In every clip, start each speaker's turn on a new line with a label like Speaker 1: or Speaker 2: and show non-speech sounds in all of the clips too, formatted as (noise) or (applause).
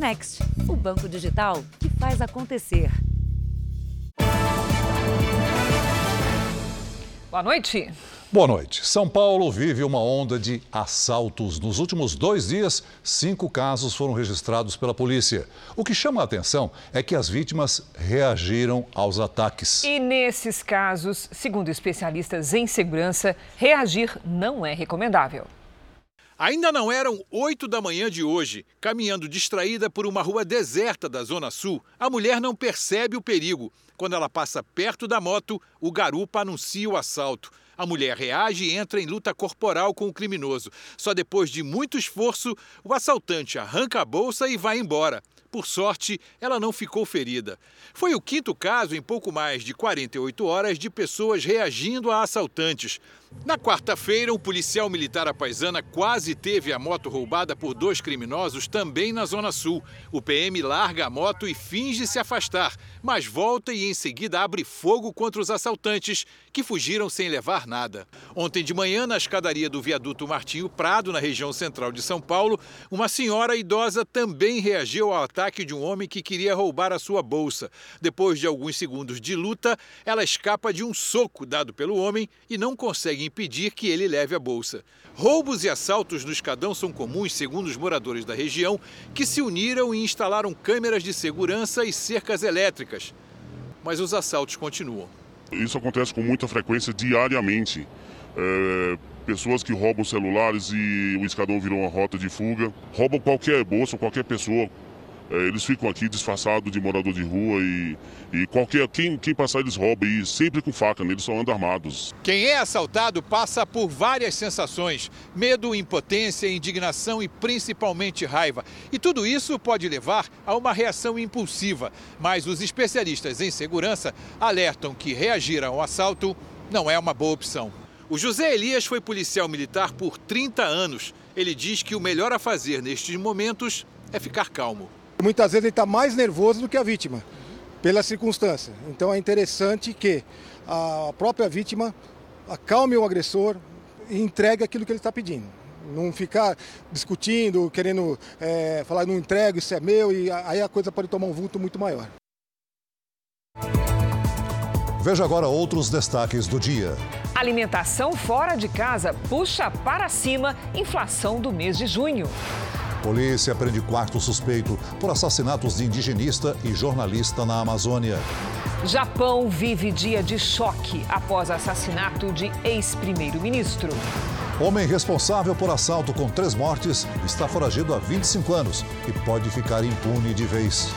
Speaker 1: Next, o banco digital que faz acontecer.
Speaker 2: Boa noite.
Speaker 3: Boa noite. São Paulo vive uma onda de assaltos. Nos últimos dois dias, cinco casos foram registrados pela polícia. O que chama a atenção é que as vítimas reagiram aos ataques.
Speaker 2: E nesses casos, segundo especialistas em segurança, reagir não é recomendável.
Speaker 4: Ainda não eram 8 da manhã de hoje. Caminhando distraída por uma rua deserta da Zona Sul, a mulher não percebe o perigo. Quando ela passa perto da moto, o garupa anuncia o assalto. A mulher reage e entra em luta corporal com o criminoso. Só depois de muito esforço, o assaltante arranca a bolsa e vai embora. Por sorte, ela não ficou ferida. Foi o quinto caso em pouco mais de 48 horas de pessoas reagindo a assaltantes. Na quarta-feira, um policial militar apaisana quase teve a moto roubada por dois criminosos também na Zona Sul. O PM larga a moto e finge se afastar, mas volta e em seguida abre fogo contra os assaltantes, que fugiram sem levar nada. Ontem de manhã, na escadaria do viaduto Martinho Prado, na região central de São Paulo, uma senhora idosa também reagiu ao ataque de um homem que queria roubar a sua bolsa. Depois de alguns segundos de luta, ela escapa de um soco dado pelo homem e não consegue impedir que ele leve a bolsa. Roubos e assaltos no escadão são comuns, segundo os moradores da região, que se uniram e instalaram câmeras de segurança e cercas elétricas. Mas os assaltos continuam.
Speaker 5: Isso acontece com muita frequência diariamente. É, pessoas que roubam celulares e o escadão virou uma rota de fuga. Roubam qualquer bolsa, qualquer pessoa, eles ficam aqui disfarçados de morador de rua e, e qualquer quem, quem passar eles roubam e sempre com faca, né? eles só andam armados.
Speaker 4: Quem é assaltado passa por várias sensações: medo, impotência, indignação e principalmente raiva. E tudo isso pode levar a uma reação impulsiva. Mas os especialistas em segurança alertam que reagir ao assalto não é uma boa opção. O José Elias foi policial militar por 30 anos. Ele diz que o melhor a fazer nestes momentos é ficar calmo.
Speaker 6: Muitas vezes ele está mais nervoso do que a vítima, pela circunstância. Então é interessante que a própria vítima acalme o agressor e entregue aquilo que ele está pedindo. Não ficar discutindo, querendo é, falar, não entrego, isso é meu, e aí a coisa pode tomar um vulto muito maior.
Speaker 3: Veja agora outros destaques do dia.
Speaker 2: Alimentação fora de casa puxa para cima inflação do mês de junho.
Speaker 3: Polícia prende quarto suspeito por assassinatos de indigenista e jornalista na Amazônia.
Speaker 2: Japão vive dia de choque após assassinato de ex-primeiro-ministro.
Speaker 3: Homem responsável por assalto com três mortes está foragido há 25 anos e pode ficar impune de vez.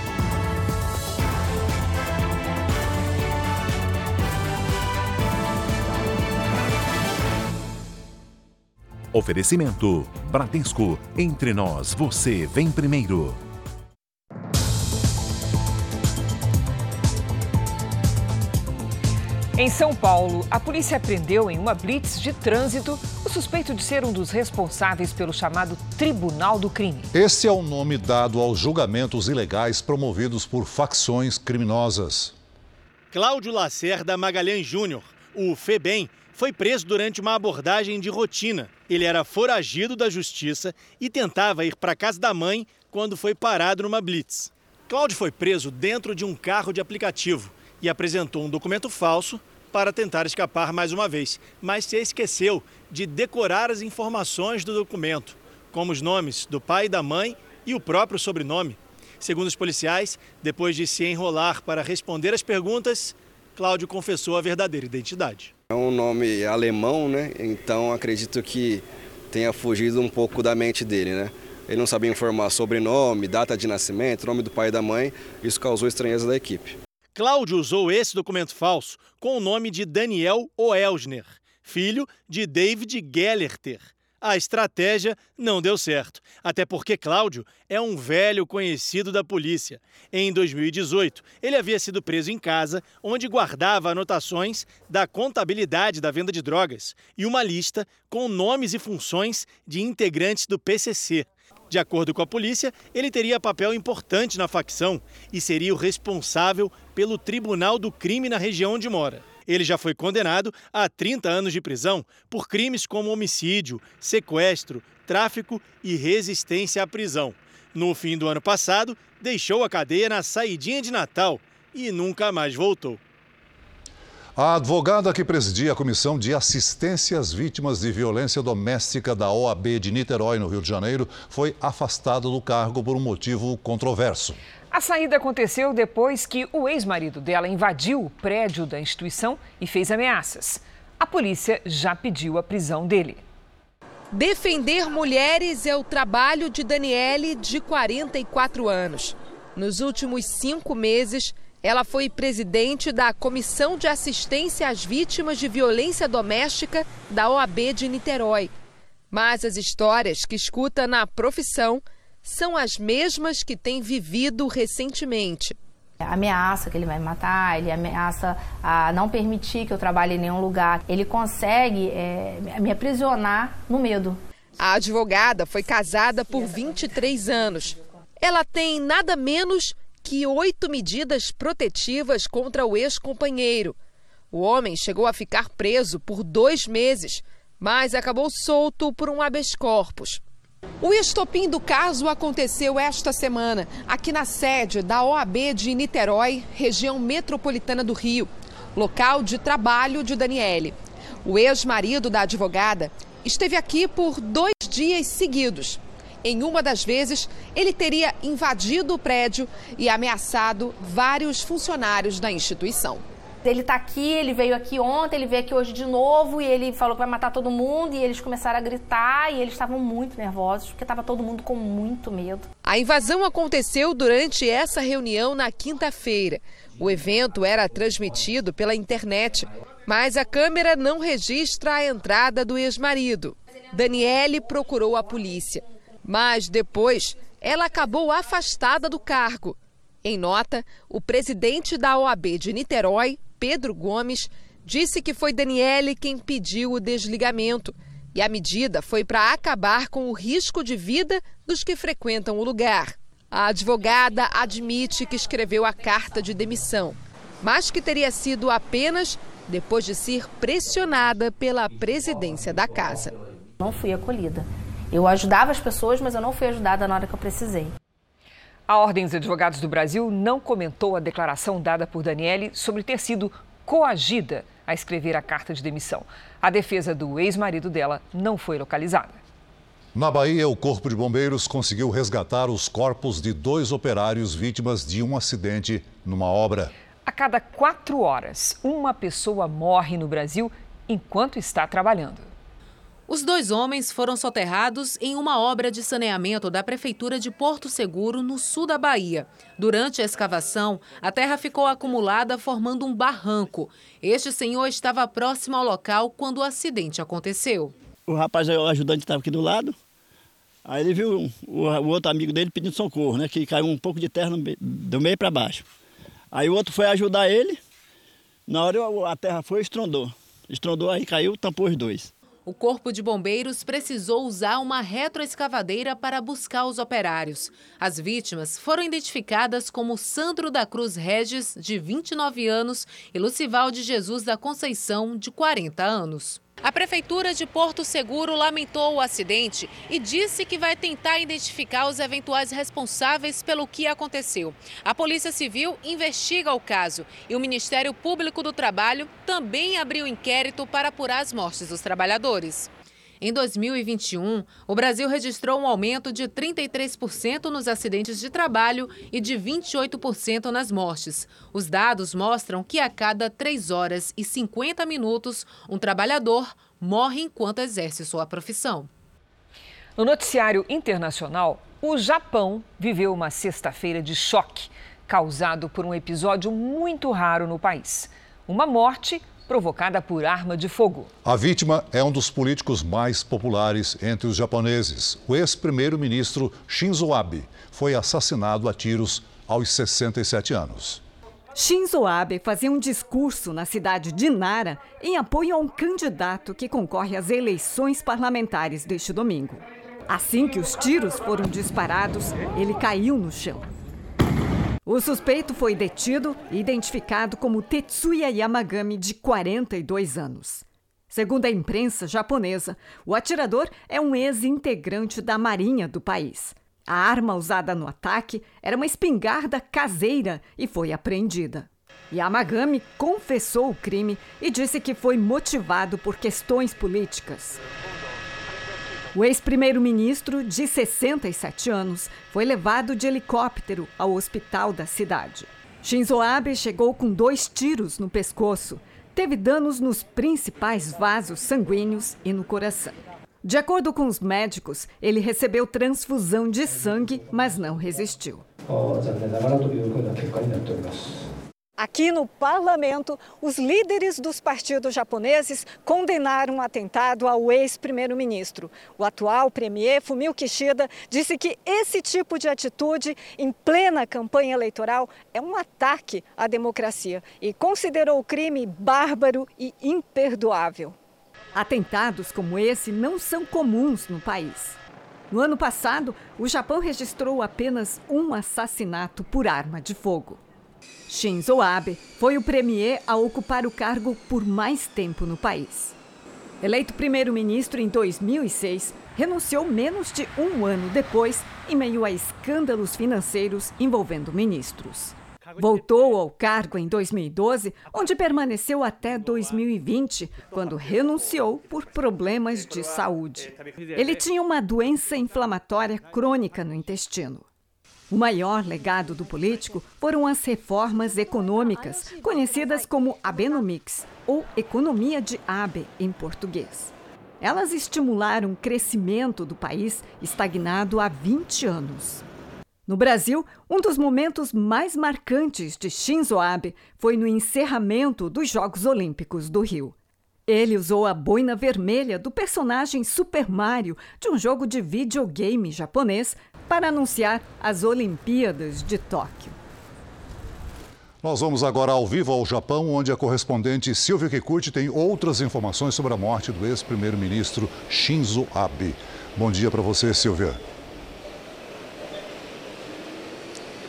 Speaker 7: Oferecimento: Bradesco. Entre nós, você vem primeiro.
Speaker 2: Em São Paulo, a polícia prendeu em uma blitz de trânsito o suspeito de ser um dos responsáveis pelo chamado Tribunal do Crime.
Speaker 3: Esse é o nome dado aos julgamentos ilegais promovidos por facções criminosas.
Speaker 8: Cláudio Lacerda Magalhães Júnior, o FEBEM, foi preso durante uma abordagem de rotina. Ele era foragido da justiça e tentava ir para casa da mãe quando foi parado numa blitz. Cláudio foi preso dentro de um carro de aplicativo e apresentou um documento falso para tentar escapar mais uma vez, mas se esqueceu de decorar as informações do documento, como os nomes do pai e da mãe e o próprio sobrenome. Segundo os policiais, depois de se enrolar para responder as perguntas, Cláudio confessou a verdadeira identidade.
Speaker 9: É um nome alemão, né? Então acredito que tenha fugido um pouco da mente dele, né? Ele não sabia informar sobrenome, data de nascimento, nome do pai e da mãe. Isso causou estranheza da equipe.
Speaker 8: Cláudio usou esse documento falso com o nome de Daniel Oelsner, filho de David Gellerter, a estratégia não deu certo, até porque Cláudio é um velho conhecido da polícia. Em 2018, ele havia sido preso em casa, onde guardava anotações da contabilidade da venda de drogas e uma lista com nomes e funções de integrantes do PCC. De acordo com a polícia, ele teria papel importante na facção e seria o responsável pelo Tribunal do Crime na região onde mora. Ele já foi condenado a 30 anos de prisão por crimes como homicídio, sequestro, tráfico e resistência à prisão. No fim do ano passado, deixou a cadeia na saidinha de Natal e nunca mais voltou.
Speaker 3: A advogada que presidia a Comissão de Assistência às Vítimas de Violência Doméstica da OAB de Niterói, no Rio de Janeiro, foi afastada do cargo por um motivo controverso.
Speaker 2: A saída aconteceu depois que o ex-marido dela invadiu o prédio da instituição e fez ameaças. A polícia já pediu a prisão dele.
Speaker 10: Defender mulheres é o trabalho de Daniele, de 44 anos. Nos últimos cinco meses, ela foi presidente da Comissão de Assistência às Vítimas de Violência Doméstica da OAB de Niterói. Mas as histórias que escuta na profissão são as mesmas que tem vivido recentemente.
Speaker 11: Ameaça que ele vai me matar, ele ameaça a não permitir que eu trabalhe em nenhum lugar. Ele consegue é, me aprisionar no medo.
Speaker 10: A advogada foi casada por 23 anos. Ela tem nada menos que oito medidas protetivas contra o ex-companheiro. O homem chegou a ficar preso por dois meses, mas acabou solto por um habeas corpus. O estopim do caso aconteceu esta semana, aqui na sede da OAB de Niterói, região metropolitana do Rio, local de trabalho de Daniele. O ex-marido da advogada esteve aqui por dois dias seguidos. Em uma das vezes, ele teria invadido o prédio e ameaçado vários funcionários da instituição.
Speaker 11: Ele está aqui, ele veio aqui ontem, ele veio aqui hoje de novo e ele falou que vai matar todo mundo e eles começaram a gritar e eles estavam muito nervosos porque estava todo mundo com muito medo.
Speaker 10: A invasão aconteceu durante essa reunião na quinta-feira. O evento era transmitido pela internet, mas a câmera não registra a entrada do ex-marido. Daniele procurou a polícia. Mas depois, ela acabou afastada do cargo. Em nota, o presidente da OAB de Niterói, Pedro Gomes, disse que foi Daniele quem pediu o desligamento e a medida foi para acabar com o risco de vida dos que frequentam o lugar. A advogada admite que escreveu a carta de demissão, mas que teria sido apenas depois de ser pressionada pela presidência da casa.
Speaker 11: Não fui acolhida. Eu ajudava as pessoas, mas eu não fui ajudada na hora que eu precisei.
Speaker 2: A Ordem dos Advogados do Brasil não comentou a declaração dada por Daniele sobre ter sido coagida a escrever a carta de demissão. A defesa do ex-marido dela não foi localizada.
Speaker 3: Na Bahia, o Corpo de Bombeiros conseguiu resgatar os corpos de dois operários vítimas de um acidente numa obra.
Speaker 2: A cada quatro horas, uma pessoa morre no Brasil enquanto está trabalhando.
Speaker 12: Os dois homens foram soterrados em uma obra de saneamento da Prefeitura de Porto Seguro, no sul da Bahia. Durante a escavação, a terra ficou acumulada, formando um barranco. Este senhor estava próximo ao local quando o acidente aconteceu.
Speaker 9: O rapaz, o ajudante, estava aqui do lado. Aí ele viu o, outro amigo dele pedindo socorro, né? Que caiu um pouco de terra do meio para baixo. Aí o outro foi ajudar ele. Na hora a terra foi e estrondou. Estrondou, aí caiu, tampou os dois.
Speaker 12: O Corpo de Bombeiros precisou usar uma retroescavadeira para buscar os operários. As vítimas foram identificadas como Sandro da Cruz Regis, de 29 anos, e Lucival de Jesus da Conceição, de 40 anos. A Prefeitura de Porto Seguro lamentou o acidente e disse que vai tentar identificar os eventuais responsáveis pelo que aconteceu. A Polícia Civil investiga o caso e o Ministério Público do Trabalho também abriu inquérito para apurar as mortes dos trabalhadores. Em 2021, o Brasil registrou um aumento de 33% nos acidentes de trabalho e de 28% nas mortes. Os dados mostram que a cada 3 horas e 50 minutos, um trabalhador morre enquanto exerce sua profissão.
Speaker 2: No noticiário internacional, o Japão viveu uma sexta-feira de choque causado por um episódio muito raro no país. Uma morte provocada por arma de fogo.
Speaker 3: A vítima é um dos políticos mais populares entre os japoneses. O ex-primeiro-ministro Shinzo Abe foi assassinado a tiros aos 67 anos.
Speaker 13: Shinzo Abe fazia um discurso na cidade de Nara em apoio a um candidato que concorre às eleições parlamentares deste domingo. Assim que os tiros foram disparados, ele caiu no chão. O suspeito foi detido e identificado como Tetsuya Yamagami, de 42 anos. Segundo a imprensa japonesa, o atirador é um ex-integrante da Marinha do país. A arma usada no ataque era uma espingarda caseira e foi apreendida. Yamagami confessou o crime e disse que foi motivado por questões políticas. O ex-primeiro-ministro, de 67 anos, foi levado de helicóptero ao hospital da cidade. Shinzo Abe chegou com dois tiros no pescoço. Teve danos nos principais vasos sanguíneos e no coração. De acordo com os médicos, ele recebeu transfusão de sangue, mas não resistiu.
Speaker 14: Aqui no parlamento, os líderes dos partidos japoneses condenaram o atentado ao ex-primeiro-ministro. O atual premier Fumio Kishida disse que esse tipo de atitude em plena campanha eleitoral é um ataque à democracia e considerou o crime bárbaro e imperdoável.
Speaker 13: Atentados como esse não são comuns no país. No ano passado, o Japão registrou apenas um assassinato por arma de fogo. Shinzo Abe foi o premier a ocupar o cargo por mais tempo no país. Eleito primeiro-ministro em 2006, renunciou menos de um ano depois, em meio a escândalos financeiros envolvendo ministros. Voltou ao cargo em 2012, onde permaneceu até 2020, quando renunciou por problemas de saúde. Ele tinha uma doença inflamatória crônica no intestino. O maior legado do político foram as reformas econômicas, conhecidas como Abenomics, ou Economia de Abe em português. Elas estimularam o crescimento do país estagnado há 20 anos. No Brasil, um dos momentos mais marcantes de Shinzo Abe foi no encerramento dos Jogos Olímpicos do Rio. Ele usou a boina vermelha do personagem Super Mario de um jogo de videogame japonês para anunciar as Olimpíadas de Tóquio.
Speaker 3: Nós vamos agora ao vivo ao Japão, onde a correspondente Silvia Kikuchi tem outras informações sobre a morte do ex-primeiro-ministro Shinzo Abe. Bom dia para você, Silvia.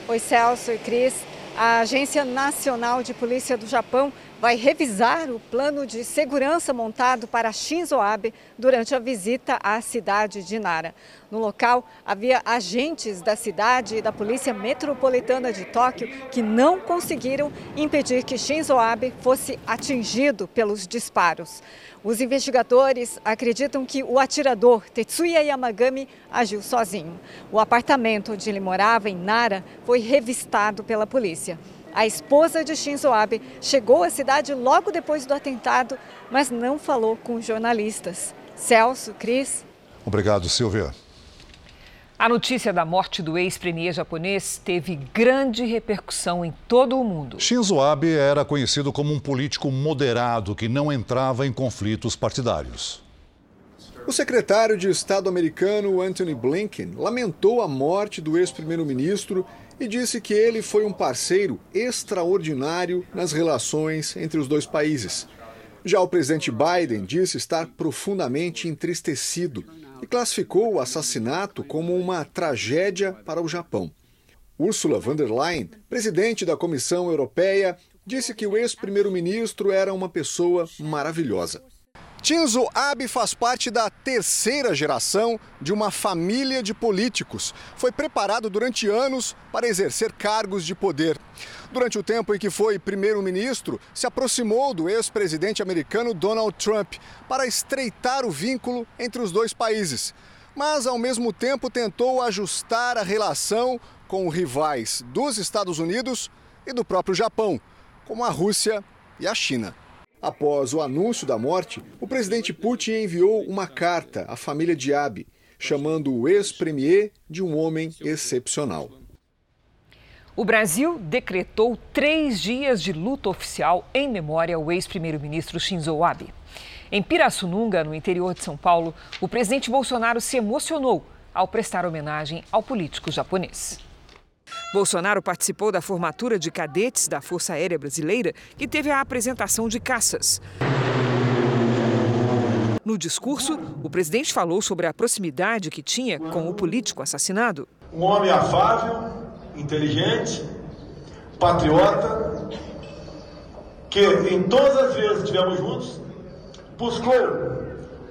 Speaker 14: Oi, Celso e Cris. A Agência Nacional de Polícia do Japão vai revisar o plano de segurança montado para Shinzo Abe durante a visita à cidade de Nara. No local, havia agentes da cidade e da Polícia Metropolitana de Tóquio que não conseguiram impedir que Shinzo Abe fosse atingido pelos disparos. Os investigadores acreditam que o atirador Tetsuya Yamagami agiu sozinho. O apartamento onde ele morava, em Nara, foi revistado pela polícia. A esposa de Shinzo Abe chegou à cidade logo depois do atentado, mas não falou com jornalistas. Celso, Cris.
Speaker 3: Obrigado, Silvia.
Speaker 2: A notícia da morte do ex-premier japonês teve grande repercussão em todo o mundo.
Speaker 3: Shinzo Abe era conhecido como um político moderado que não entrava em conflitos partidários.
Speaker 15: O secretário de Estado americano Antony Blinken lamentou a morte do ex-primeiro-ministro e disse que ele foi um parceiro extraordinário nas relações entre os dois países. Já o presidente Biden disse estar profundamente entristecido e classificou o assassinato como uma tragédia para o Japão. Ursula von der Leyen, presidente da Comissão Europeia, disse que o ex-primeiro-ministro era uma pessoa maravilhosa. Shinzo Abe faz parte da terceira geração de uma família de políticos. Foi preparado durante anos para exercer cargos de poder. Durante o tempo em que foi primeiro-ministro, se aproximou do ex-presidente americano Donald Trump para estreitar o vínculo entre os dois países. Mas, ao mesmo tempo, tentou ajustar a relação com rivais dos Estados Unidos e do próprio Japão, como a Rússia e a China. Após o anúncio da morte, o presidente Putin enviou uma carta à família de Abe, chamando o ex-premier de um homem excepcional.
Speaker 2: O Brasil decretou três dias de luta oficial em memória ao ex-primeiro-ministro Shinzo Abe. Em Pirassununga, no interior de São Paulo, o presidente Bolsonaro se emocionou ao prestar homenagem ao político japonês. Bolsonaro participou da formatura de cadetes da Força Aérea Brasileira, que teve a apresentação de caças. No discurso, o presidente falou sobre a proximidade que tinha com o político assassinado.
Speaker 16: Um homem afável, inteligente, patriota, que em todas as vezes que estivemos juntos, buscou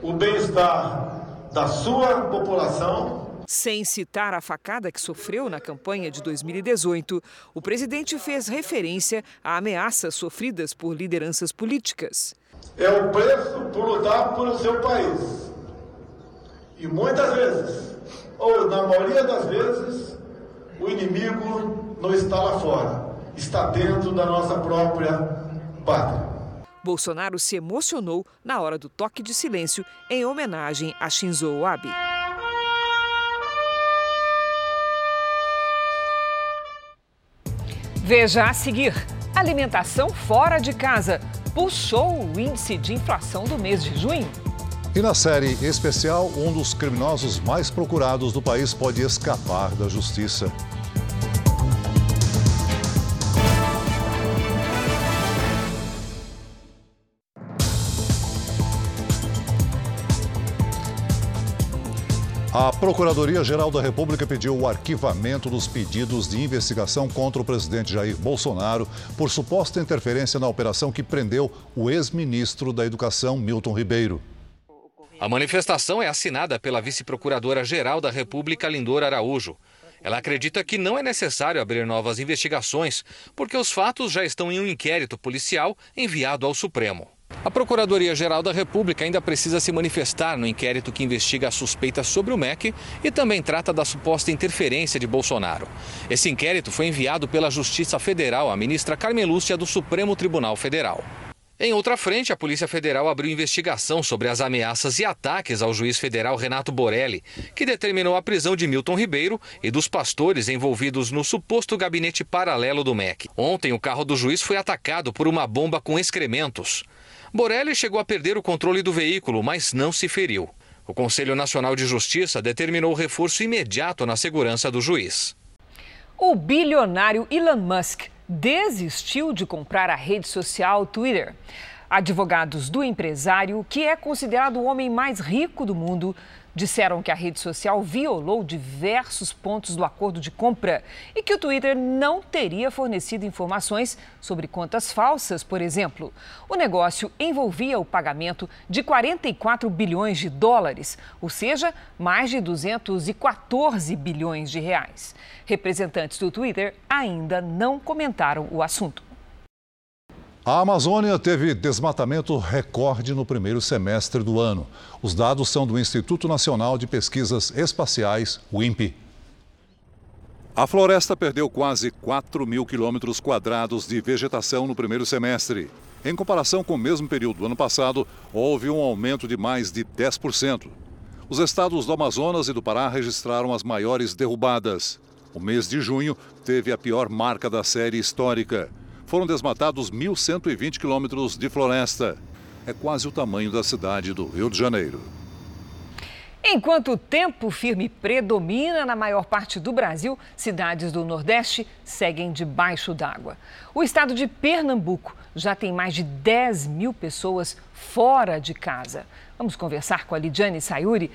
Speaker 16: o bem-estar da sua população
Speaker 2: Sem citar a facada que sofreu na campanha de 2018, o presidente fez referência a ameaças sofridas por lideranças políticas.
Speaker 16: É o preço por lutar por o seu país. E muitas vezes, ou na maioria das vezes, o inimigo não está lá fora, está dentro da nossa própria pátria.
Speaker 2: Bolsonaro se emocionou na hora do toque de silêncio em homenagem a Shinzo Abe. Veja a seguir: alimentação fora de casa puxou o índice de inflação do mês de junho.
Speaker 3: E na série especial, um dos criminosos mais procurados do país pode escapar da justiça. A Procuradoria-Geral da República pediu o arquivamento dos pedidos de investigação contra o presidente Jair Bolsonaro por suposta interferência na operação que prendeu o ex-ministro da Educação, Milton Ribeiro.
Speaker 17: A manifestação é assinada pela vice-procuradora-geral da República, Lindor Araújo. Ela acredita que não é necessário abrir novas investigações, porque os fatos já estão em um inquérito policial enviado ao Supremo. A Procuradoria-Geral da República ainda precisa se manifestar no inquérito que investiga as suspeitas sobre o MEC e também trata da suposta interferência de Bolsonaro. Esse inquérito foi enviado pela Justiça Federal à ministra Carmen Lúcia do Supremo Tribunal Federal. Em outra frente, a Polícia Federal abriu investigação sobre as ameaças e ataques ao juiz federal Renato Borelli, que determinou a prisão de Milton Ribeiro e dos pastores envolvidos no suposto gabinete paralelo do MEC. Ontem, o carro do juiz foi atacado por uma bomba com excrementos. Borelli chegou a perder o controle do veículo, mas não se feriu. O Conselho Nacional de Justiça determinou reforço imediato na segurança do juiz.
Speaker 2: O bilionário Elon Musk desistiu de comprar a rede social Twitter. Advogados do empresário, que é considerado o homem mais rico do mundo, disseram que a rede social violou diversos pontos do acordo de compra e que o Twitter não teria fornecido informações sobre contas falsas, por exemplo. O negócio envolvia o pagamento de 44 bilhões de dólares, ou seja, mais de 214 bilhões de reais. Representantes do Twitter ainda não comentaram o assunto.
Speaker 3: A Amazônia teve desmatamento recorde no primeiro semestre do ano. Os dados são do Instituto Nacional de Pesquisas Espaciais, o INPE. A floresta perdeu quase 4 mil quilômetros quadrados de vegetação no primeiro semestre. Em comparação com o mesmo período do ano passado, houve um aumento de mais de 10%. Os estados do Amazonas e do Pará registraram as maiores derrubadas. O mês de junho teve a pior marca da série histórica foram desmatados 1.120 quilômetros de floresta. É quase o tamanho da cidade do Rio de Janeiro.
Speaker 2: Enquanto o tempo firme predomina na maior parte do Brasil, cidades do Nordeste seguem debaixo d'água. O estado de Pernambuco já tem mais de 10 mil pessoas fora de casa. Vamos conversar com a Lidiane Sayuri.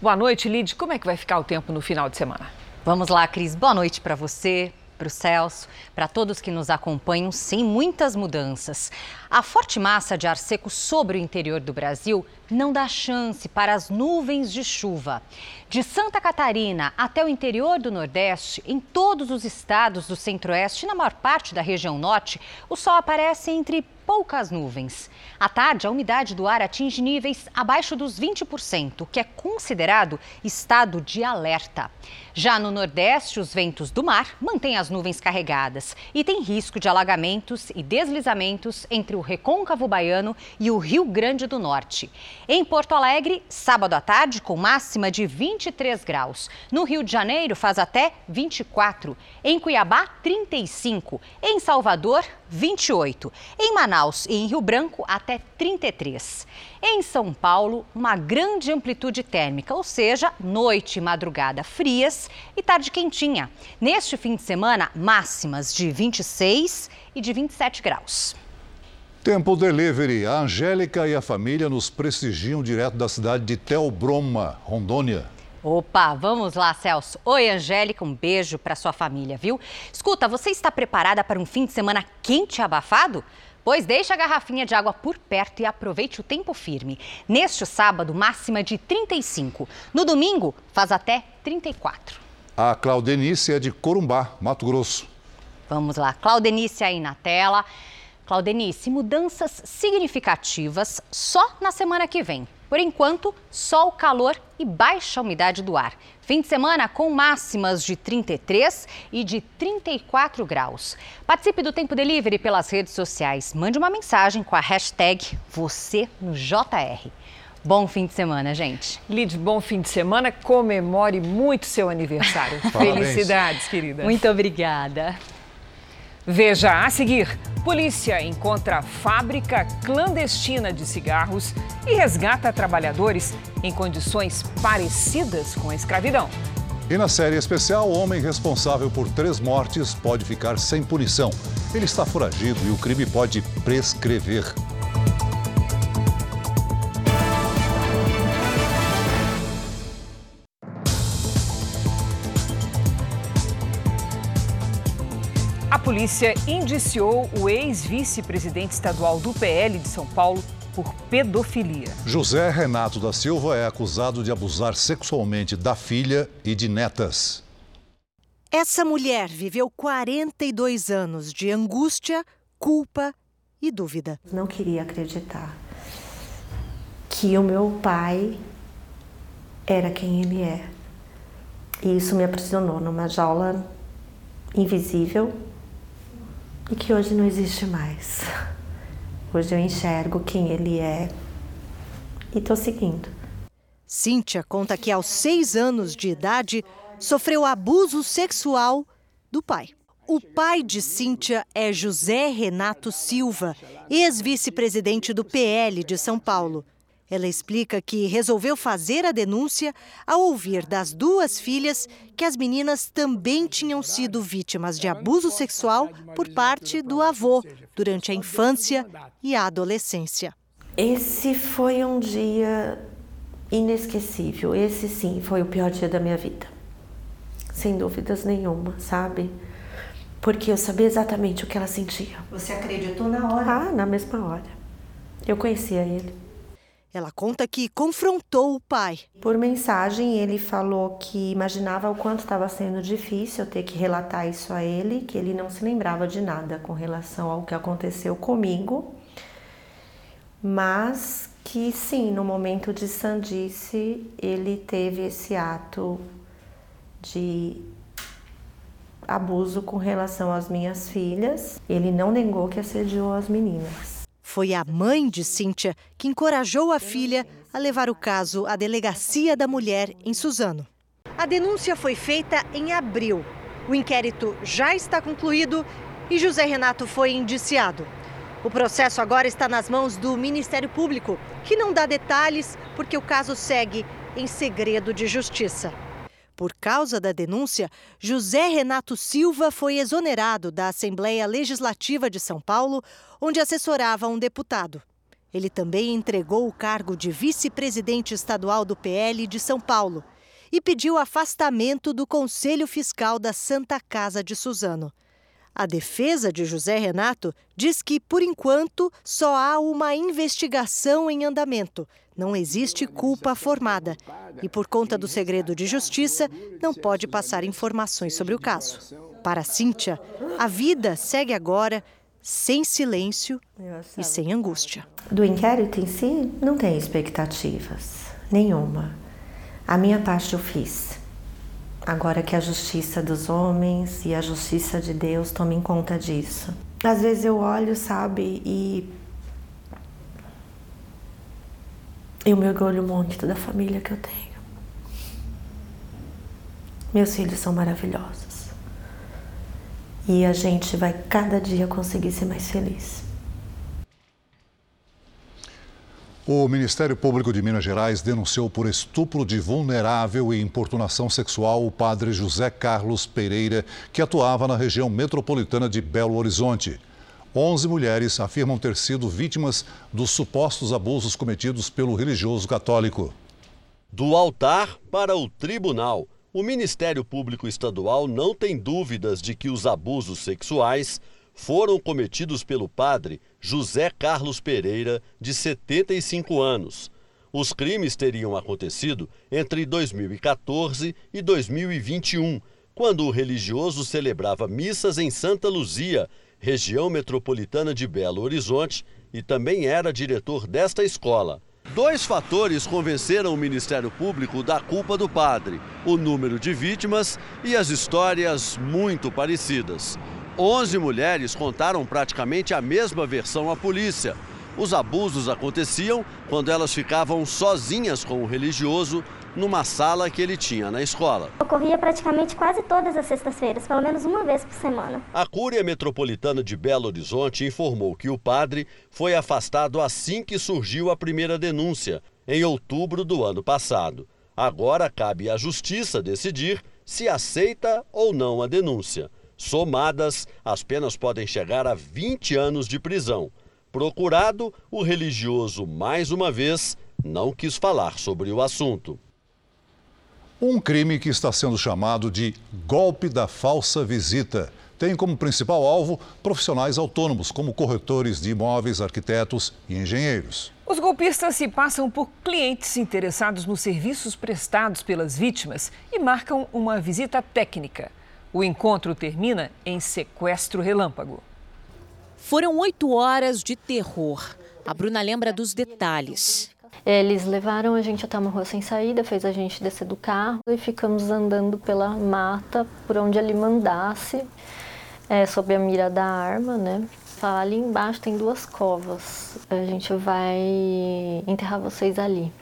Speaker 2: Boa noite, Lid. Como é que vai ficar o tempo no final de semana?
Speaker 18: Vamos lá, Cris. Boa noite para você, para o Celso, para todos que nos acompanham, sem muitas mudanças. A forte massa de ar seco sobre o interior do Brasil não dá chance para as nuvens de chuva. De Santa Catarina até o interior do Nordeste, em todos os estados do Centro-Oeste e na maior parte da região Norte, o sol aparece entre poucas nuvens. À tarde, a umidade do ar atinge níveis abaixo dos 20%, que é considerado estado de alerta. Já no Nordeste, os ventos do mar mantêm as nuvens carregadas e tem risco de alagamentos e deslizamentos entre o Recôncavo Baiano e o Rio Grande do Norte. Em Porto Alegre, sábado à tarde, com máxima de 23 graus. No Rio de Janeiro, faz até 24. Em Cuiabá, 35. Em Salvador, 28. Em Manaus e em Rio Branco, até 33. Em São Paulo, uma grande amplitude térmica, ou seja, noite e madrugada frias e tarde quentinha. Neste fim de semana, máximas de 26 e de 27 graus.
Speaker 3: Tempo Delivery. A Angélica e a família nos prestigiam direto da cidade de Telbroma, Rondônia.
Speaker 18: Opa, vamos lá, Celso. Oi, Angélica, um beijo para sua família, viu? Escuta, você está preparada para um fim de semana quente e abafado? Pois deixe a garrafinha de água por perto e aproveite o tempo firme. Neste sábado, máxima de 35. No domingo, faz até 34.
Speaker 3: A Claudenice é de Corumbá, Mato Grosso.
Speaker 18: Vamos lá, Claudenice aí na tela. Claudenice, mudanças significativas só na semana que vem. Por enquanto, só o calor e baixa umidade do ar. Fim de semana com máximas de 33 e de 34 graus. Participe do Tempo Delivery pelas redes sociais. Mande uma mensagem com a hashtag você no JR. Bom fim de semana, gente.
Speaker 2: Lid, bom fim de semana. Comemore muito seu aniversário. (laughs) Felicidades, querida.
Speaker 18: Muito obrigada.
Speaker 2: Veja a seguir: polícia encontra fábrica clandestina de cigarros e resgata trabalhadores em condições parecidas com a escravidão.
Speaker 3: E na série especial, o homem responsável por três mortes pode ficar sem punição. Ele está foragido e o crime pode prescrever.
Speaker 2: Polícia indiciou o ex-vice-presidente estadual do PL de São Paulo por pedofilia.
Speaker 3: José Renato da Silva é acusado de abusar sexualmente da filha e de netas.
Speaker 19: Essa mulher viveu 42 anos de angústia, culpa e dúvida.
Speaker 20: Não queria acreditar que o meu pai era quem ele é. E isso me aprisionou numa jaula invisível e que hoje não existe mais. Hoje eu enxergo quem ele é e estou seguindo.
Speaker 19: Cíntia conta que aos seis anos de idade sofreu abuso sexual do pai. O pai de Cíntia é José Renato Silva, ex-vice-presidente do PL de São Paulo. Ela explica que resolveu fazer a denúncia ao ouvir das duas filhas que as meninas também tinham sido vítimas de abuso sexual por parte do avô durante a infância e a adolescência.
Speaker 20: Esse foi um dia inesquecível. Esse sim foi o pior dia da minha vida. Sem dúvidas nenhuma, sabe? Porque eu sabia exatamente o que ela sentia.
Speaker 19: Você acreditou na hora?
Speaker 20: Ah, na mesma hora. Eu conhecia ele.
Speaker 19: Ela conta que confrontou o pai.
Speaker 20: Por mensagem, ele falou que imaginava o quanto estava sendo difícil ter que relatar isso a ele, que ele não se lembrava de nada com relação ao que aconteceu comigo, mas que sim, no momento de sandice, ele teve esse ato de abuso com relação às minhas filhas. Ele não negou que assediou as meninas.
Speaker 19: Foi a mãe de Cíntia que encorajou a filha a levar o caso à delegacia da mulher em Suzano. A denúncia foi feita em abril. O inquérito já está concluído e José Renato foi indiciado. O processo agora está nas mãos do Ministério Público, que não dá detalhes porque o caso segue em segredo de justiça. Por causa da denúncia, José Renato Silva foi exonerado da Assembleia Legislativa de São Paulo, onde assessorava um deputado. Ele também entregou o cargo de vice-presidente estadual do PL de São Paulo e pediu afastamento do Conselho Fiscal da Santa Casa de Suzano. A defesa de José Renato diz que, por enquanto, só há uma investigação em andamento. Não existe culpa formada. E, por conta do segredo de justiça, não pode passar informações sobre o caso. Para Cíntia, a vida segue agora sem silêncio e sem angústia.
Speaker 20: Do inquérito em si, não tem expectativas nenhuma. A minha parte eu fiz. Agora que a justiça dos homens e a justiça de Deus tomem conta disso. Às vezes eu olho, sabe, e eu me orgulho muito da família que eu tenho. Meus filhos são maravilhosos. E a gente vai cada dia conseguir ser mais feliz.
Speaker 3: O Ministério Público de Minas Gerais denunciou por estupro de vulnerável e importunação sexual o padre José Carlos Pereira, que atuava na região metropolitana de Belo Horizonte. Onze mulheres afirmam ter sido vítimas dos supostos abusos cometidos pelo religioso católico.
Speaker 21: Do altar para o tribunal, o Ministério Público Estadual não tem dúvidas de que os abusos sexuais foram cometidos pelo padre José Carlos Pereira, de 75 anos. Os crimes teriam acontecido entre 2014 e 2021, quando o religioso celebrava missas em Santa Luzia, região metropolitana de Belo Horizonte, e também era diretor desta escola. Dois fatores convenceram o Ministério Público da culpa do padre: o número de vítimas e as histórias muito parecidas. Onze mulheres contaram praticamente a mesma versão à polícia. Os abusos aconteciam quando elas ficavam sozinhas com o religioso numa sala que ele tinha na escola.
Speaker 1: Ocorria praticamente quase todas as sextas-feiras, pelo menos uma vez por semana.
Speaker 21: A Cúria Metropolitana de Belo Horizonte informou que o padre foi afastado assim que surgiu a primeira denúncia, em outubro do ano passado. Agora cabe à Justiça decidir se aceita ou não a denúncia. Somadas, as penas podem chegar a 20 anos de prisão. Procurado, o religioso, mais uma vez, não quis falar sobre o assunto.
Speaker 3: Um crime que está sendo chamado de golpe da falsa visita. Tem como principal alvo profissionais autônomos, como corretores de imóveis, arquitetos e engenheiros.
Speaker 2: Os golpistas se passam por clientes interessados nos serviços prestados pelas vítimas e marcam uma visita técnica. O encontro termina em sequestro relâmpago.
Speaker 22: Foram oito horas de terror. A Bruna lembra dos detalhes.
Speaker 23: Eles levaram a gente até uma rua sem saída, fez a gente descer do carro e ficamos andando pela mata por onde ele mandasse, é, sob a mira da arma, né? Ali embaixo tem duas covas. A gente vai enterrar vocês ali.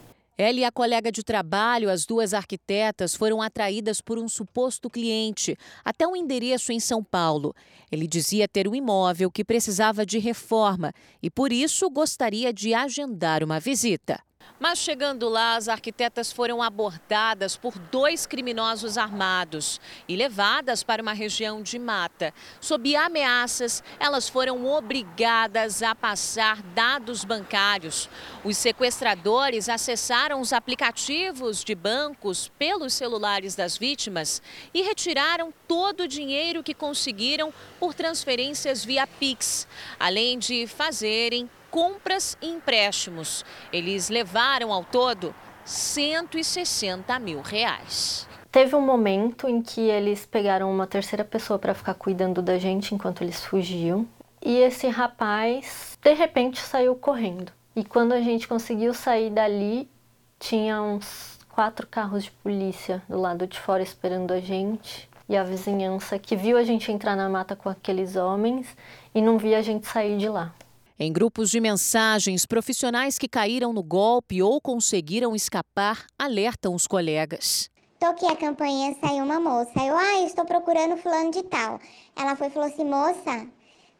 Speaker 22: Ela e a colega de trabalho, as duas arquitetas, foram atraídas por um suposto cliente até um endereço em São Paulo. Ele dizia ter um imóvel que precisava de reforma e, por isso, gostaria de agendar uma visita. Mas chegando lá, as arquitetas foram abordadas por dois criminosos armados e levadas para uma região de mata. Sob ameaças, elas foram obrigadas a passar dados bancários. Os sequestradores acessaram os aplicativos de bancos pelos celulares das vítimas e retiraram todo o dinheiro que conseguiram por transferências via Pix, além de fazerem compras e empréstimos. Eles levaram ao todo 160 mil reais.
Speaker 23: Teve um momento em que eles pegaram uma terceira pessoa para ficar cuidando da gente enquanto eles fugiam. E esse rapaz, de repente, saiu correndo. E quando a gente conseguiu sair dali, tinha uns quatro carros de polícia do lado de fora esperando a gente. E a vizinhança que viu a gente entrar na mata com aqueles homens e não via a gente sair de lá.
Speaker 22: Em grupos de mensagens, profissionais que caíram no golpe ou conseguiram escapar alertam os colegas.
Speaker 1: Toquei a campainha, saiu uma moça. Eu, ah, estou procurando fulano de tal. Ela foi e falou assim, moça,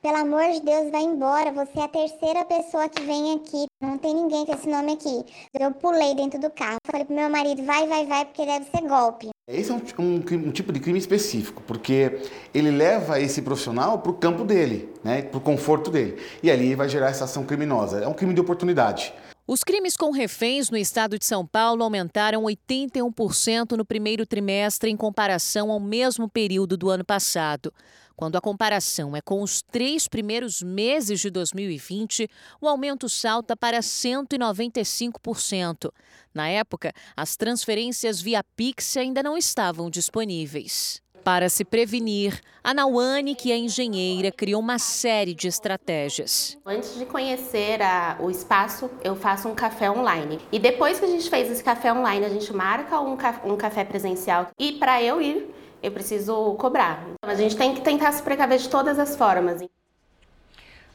Speaker 1: pelo amor de Deus, vai embora. Você é a terceira pessoa que vem aqui. Não tem ninguém com esse nome aqui. Eu pulei dentro do carro. Falei pro meu marido, vai, vai, vai, porque deve ser golpe.
Speaker 24: Esse é um, um, um tipo de crime específico, porque ele leva esse profissional para o campo dele, né, o conforto dele. E ali vai gerar essa ação criminosa. É um crime de oportunidade.
Speaker 22: Os crimes com reféns no estado de São Paulo aumentaram 81% no primeiro trimestre em comparação ao mesmo período do ano passado. Quando a comparação é com os três primeiros meses de 2020, o aumento salta para 195%. Na época, as transferências via Pix ainda não estavam disponíveis. Para se prevenir, a Nauane, que é engenheira, criou uma série de estratégias.
Speaker 25: Antes de conhecer a, o espaço, eu faço um café online. E depois que a gente fez esse café online, a gente marca um, um café presencial. E para eu ir, eu preciso cobrar. Então, a gente tem que tentar se precaver de todas as formas.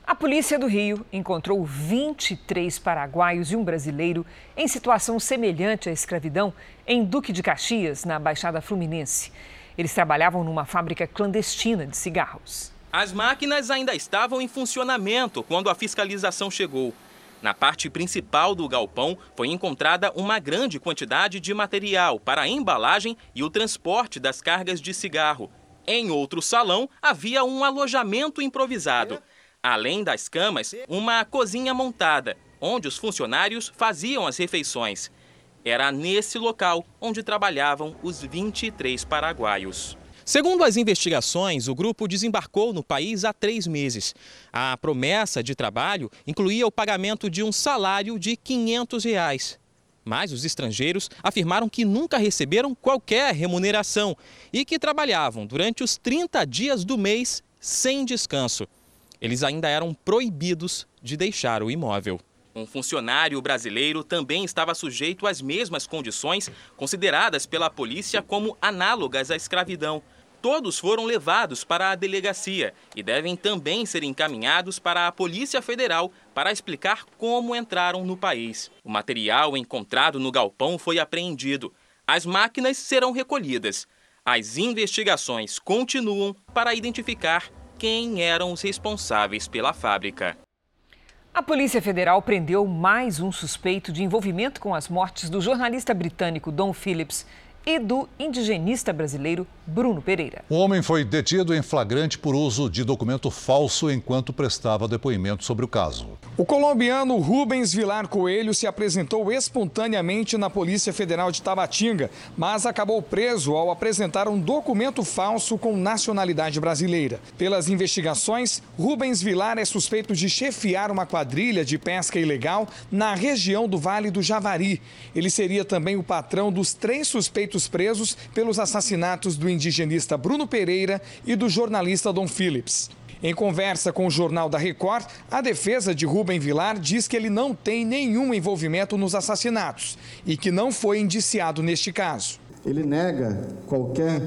Speaker 2: A polícia do Rio encontrou 23 paraguaios e um brasileiro em situação semelhante à escravidão em Duque de Caxias, na Baixada Fluminense. Eles trabalhavam numa fábrica clandestina de cigarros.
Speaker 26: As máquinas ainda estavam em funcionamento quando a fiscalização chegou. Na parte principal do galpão foi encontrada uma grande quantidade de material para a embalagem e o transporte das cargas de cigarro. Em outro salão havia um alojamento improvisado. Além das camas, uma cozinha montada, onde os funcionários faziam as refeições. Era nesse local onde trabalhavam os 23 paraguaios. Segundo as investigações, o grupo desembarcou no país há três meses. A promessa de trabalho incluía o pagamento de um salário de 500 reais. Mas os estrangeiros afirmaram que nunca receberam qualquer remuneração e que trabalhavam durante os 30 dias do mês sem descanso. Eles ainda eram proibidos de deixar o imóvel. Um funcionário brasileiro também estava sujeito às mesmas condições consideradas pela polícia como análogas à escravidão todos foram levados para a delegacia e devem também ser encaminhados para a Polícia Federal para explicar como entraram no país. O material encontrado no galpão foi apreendido. As máquinas serão recolhidas. As investigações continuam para identificar quem eram os responsáveis pela fábrica.
Speaker 2: A Polícia Federal prendeu mais um suspeito de envolvimento com as mortes do jornalista britânico Don Phillips e do indigenista brasileiro Bruno Pereira.
Speaker 3: O homem foi detido em flagrante por uso de documento falso enquanto prestava depoimento sobre o caso.
Speaker 27: O colombiano Rubens Vilar Coelho se apresentou espontaneamente na Polícia Federal de Tabatinga, mas acabou preso ao apresentar um documento falso com nacionalidade brasileira. Pelas investigações, Rubens Vilar é suspeito de chefiar uma quadrilha de pesca ilegal na região do Vale do Javari. Ele seria também o patrão dos três suspeitos presos pelos assassinatos do indigenista Bruno Pereira e do jornalista Dom Phillips. Em conversa com o Jornal da Record, a defesa de Rubem Vilar diz que ele não tem nenhum envolvimento nos assassinatos e que não foi indiciado neste caso.
Speaker 28: Ele nega qualquer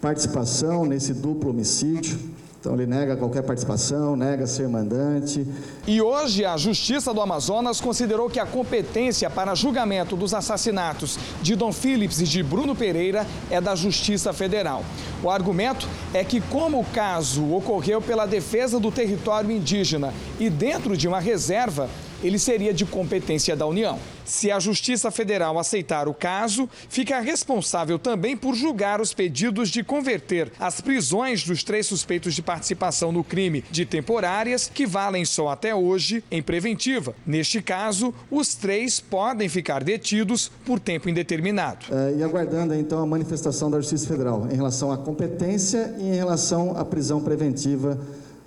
Speaker 28: participação nesse duplo homicídio então ele nega qualquer participação, nega ser mandante.
Speaker 27: E hoje a Justiça do Amazonas considerou que a competência para julgamento dos assassinatos de Dom Phillips e de Bruno Pereira é da Justiça Federal. O argumento é que, como o caso ocorreu pela defesa do território indígena e dentro de uma reserva, ele seria de competência da União. Se a Justiça Federal aceitar o caso, fica responsável também por julgar os pedidos de converter as prisões dos três suspeitos de participação no crime de temporárias, que valem só até hoje, em preventiva. Neste caso, os três podem ficar detidos por tempo indeterminado.
Speaker 28: É, e aguardando então a manifestação da Justiça Federal em relação à competência e em relação à prisão preventiva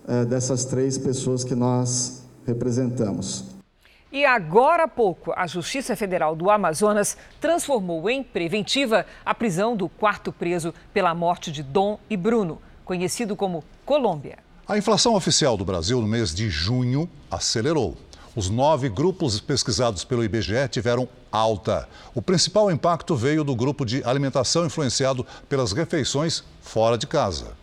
Speaker 28: é, dessas três pessoas que nós representamos.
Speaker 2: E agora há pouco, a Justiça Federal do Amazonas transformou em preventiva a prisão do quarto preso pela morte de Dom e Bruno, conhecido como Colômbia.
Speaker 3: A inflação oficial do Brasil no mês de junho acelerou. Os nove grupos pesquisados pelo IBGE tiveram alta. O principal impacto veio do grupo de alimentação influenciado pelas refeições fora de casa.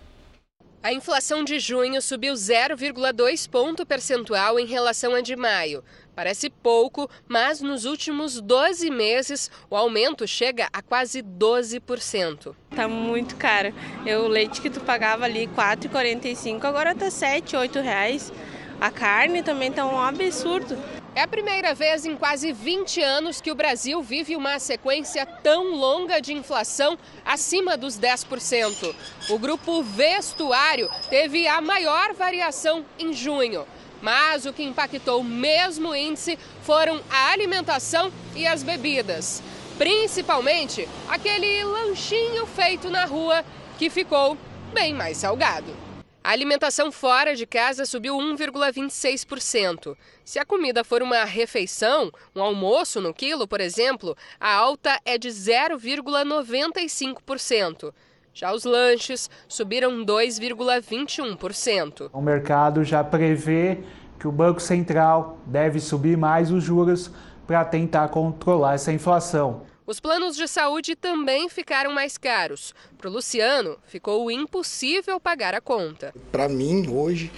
Speaker 10: A inflação de junho subiu 0,2 ponto percentual em relação a de maio. Parece pouco, mas nos últimos 12 meses o aumento chega a quase 12%.
Speaker 29: Tá muito caro. Eu, o leite que tu pagava ali R$ 4,45, agora tá R$ 7, 8 reais. A carne também tá um absurdo.
Speaker 10: É a primeira vez em quase 20 anos que o Brasil vive uma sequência tão longa de inflação acima dos 10%. O grupo vestuário teve a maior variação em junho. Mas o que impactou mesmo o índice foram a alimentação e as bebidas. Principalmente aquele lanchinho feito na rua que ficou bem mais salgado. A alimentação fora de casa subiu 1,26%. Se a comida for uma refeição, um almoço no quilo, por exemplo, a alta é de 0,95%. Já os lanches subiram 2,21%.
Speaker 30: O mercado já prevê que o Banco Central deve subir mais os juros para tentar controlar essa inflação.
Speaker 10: Os planos de saúde também ficaram mais caros. Para o Luciano, ficou impossível pagar a conta.
Speaker 24: Para mim, hoje,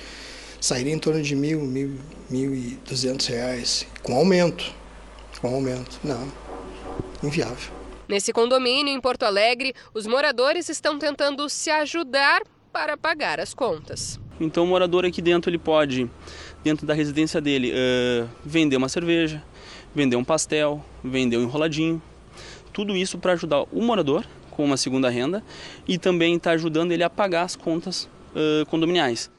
Speaker 24: sairia em torno de mil, mil, mil e duzentos reais, com aumento. Com aumento. Não, inviável.
Speaker 10: Nesse condomínio em Porto Alegre, os moradores estão tentando se ajudar para pagar as contas.
Speaker 31: Então o morador aqui dentro ele pode, dentro da residência dele, uh, vender uma cerveja, vender um pastel, vender um enroladinho. Tudo isso para ajudar o morador com uma segunda renda e também está ajudando ele a pagar as contas uh, condominiais.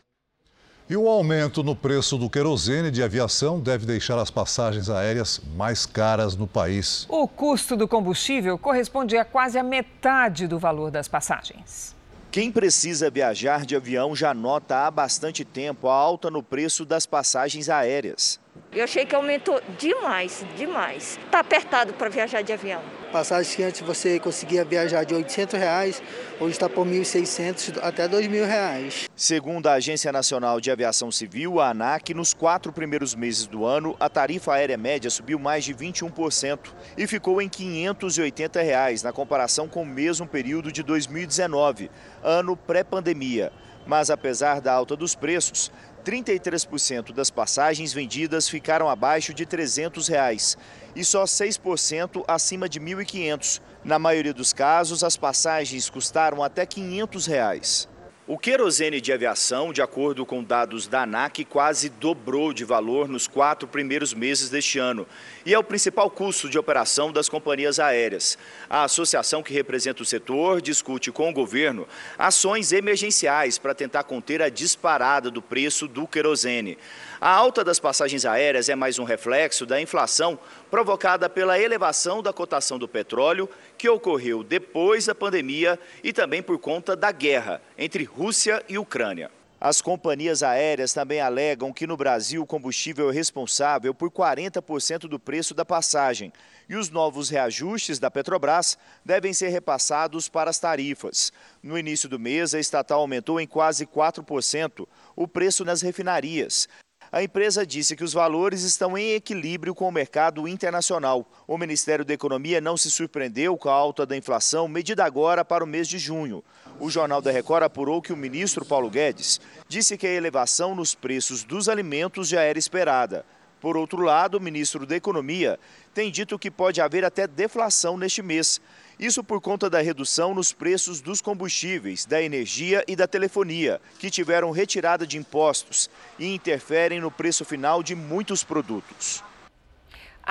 Speaker 3: E o aumento no preço do querosene de aviação deve deixar as passagens aéreas mais caras no país.
Speaker 2: O custo do combustível corresponde a quase a metade do valor das passagens.
Speaker 32: Quem precisa viajar de avião já nota há bastante tempo a alta no preço das passagens aéreas.
Speaker 33: Eu achei que aumentou demais, demais. Está apertado para viajar de avião.
Speaker 34: Passagem que antes você conseguia viajar de 800 reais, hoje está por 1.600 até 2.000 reais.
Speaker 32: Segundo a Agência Nacional de Aviação Civil, a ANAC, nos quatro primeiros meses do ano, a tarifa aérea média subiu mais de 21% e ficou em 580 reais, na comparação com o mesmo período de 2019, ano pré-pandemia. Mas apesar da alta dos preços, 33% das passagens vendidas ficaram abaixo de 300 reais, e só 6% acima de R$ 1.500. Na maioria dos casos, as passagens custaram até 500 reais. O querosene de aviação, de acordo com dados da ANAC, quase dobrou de valor nos quatro primeiros meses deste ano e é o principal custo de operação das companhias aéreas. A associação que representa o setor discute com o governo ações emergenciais para tentar conter a disparada do preço do querosene. A alta das passagens aéreas é mais um reflexo da inflação provocada pela elevação da cotação do petróleo, que ocorreu depois da pandemia e também por conta da guerra entre Rússia e Ucrânia. As companhias aéreas também alegam que no Brasil o combustível é responsável por 40% do preço da passagem e os novos reajustes da Petrobras devem ser repassados para as tarifas. No início do mês, a estatal aumentou em quase 4% o preço nas refinarias. A empresa disse que os valores estão em equilíbrio com o mercado internacional. O Ministério da Economia não se surpreendeu com a alta da inflação medida agora para o mês de junho. O Jornal da Record apurou que o ministro Paulo Guedes disse que a elevação nos preços dos alimentos já era esperada. Por outro lado, o ministro da Economia tem dito que pode haver até deflação neste mês. Isso por conta da redução nos preços dos combustíveis, da energia e da telefonia, que tiveram retirada de impostos e interferem no preço final de muitos produtos.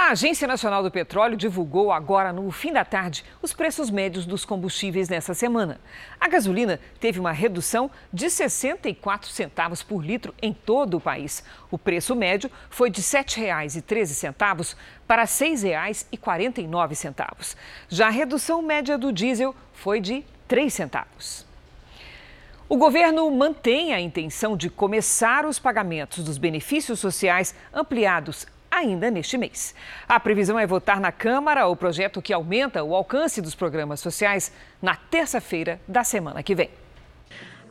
Speaker 2: A Agência Nacional do Petróleo divulgou agora, no fim da tarde, os preços médios dos combustíveis nessa semana. A gasolina teve uma redução de 64 centavos por litro em todo o país. O preço médio foi de R$ 7,13 para R$ 6,49. Já a redução média do diesel foi de 3 centavos. O governo mantém a intenção de começar os pagamentos dos benefícios sociais ampliados ainda neste mês. A previsão é votar na Câmara o projeto que aumenta o alcance dos programas sociais na terça-feira da semana que vem.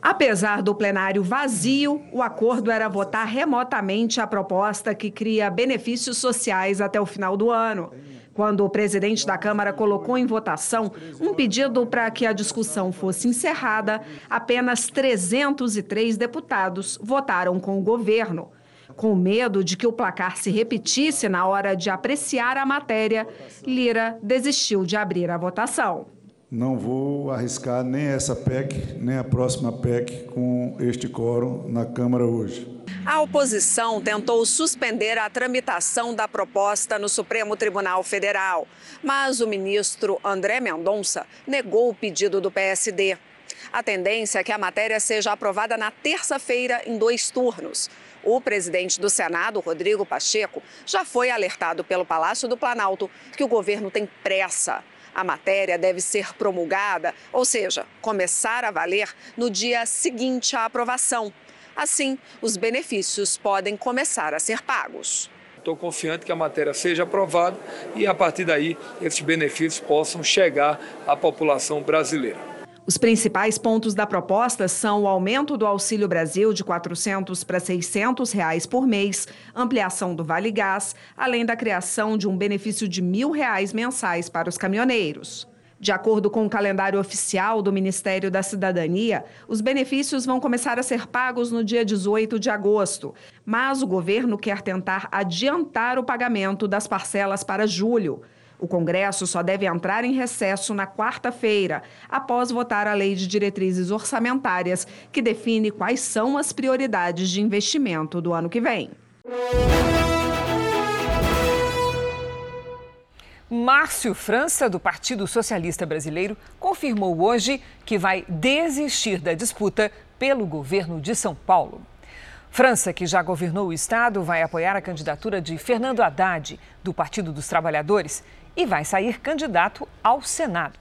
Speaker 35: Apesar do plenário vazio, o acordo era votar remotamente a proposta que cria benefícios sociais até o final do ano. Quando o presidente da Câmara colocou em votação um pedido para que a discussão fosse encerrada, apenas 303 deputados votaram com o governo. Com medo de que o placar se repetisse na hora de apreciar a matéria, Lira desistiu de abrir a votação.
Speaker 36: Não vou arriscar nem essa PEC, nem a próxima PEC com este quórum na Câmara hoje.
Speaker 35: A oposição tentou suspender a tramitação da proposta no Supremo Tribunal Federal, mas o ministro André Mendonça negou o pedido do PSD. A tendência é que a matéria seja aprovada na terça-feira em dois turnos. O presidente do Senado, Rodrigo Pacheco, já foi alertado pelo Palácio do Planalto que o governo tem pressa. A matéria deve ser promulgada, ou seja, começar a valer no dia seguinte à aprovação. Assim, os benefícios podem começar a ser pagos.
Speaker 37: Estou confiante que a matéria seja aprovada e, a partir daí, esses benefícios possam chegar à população brasileira.
Speaker 35: Os principais pontos da proposta são o aumento do Auxílio Brasil de R$ 400 para 600 reais por mês, ampliação do Vale Gás, além da criação de um benefício de 1.000 reais mensais para os caminhoneiros. De acordo com o calendário oficial do Ministério da Cidadania, os benefícios vão começar a ser pagos no dia 18 de agosto, mas o governo quer tentar adiantar o pagamento das parcelas para julho. O Congresso só deve entrar em recesso na quarta-feira, após votar a Lei de Diretrizes Orçamentárias, que define quais são as prioridades de investimento do ano que vem.
Speaker 2: Márcio França, do Partido Socialista Brasileiro, confirmou hoje que vai desistir da disputa pelo governo de São Paulo. França, que já governou o estado, vai apoiar a candidatura de Fernando Haddad, do Partido dos Trabalhadores, e vai sair candidato ao Senado.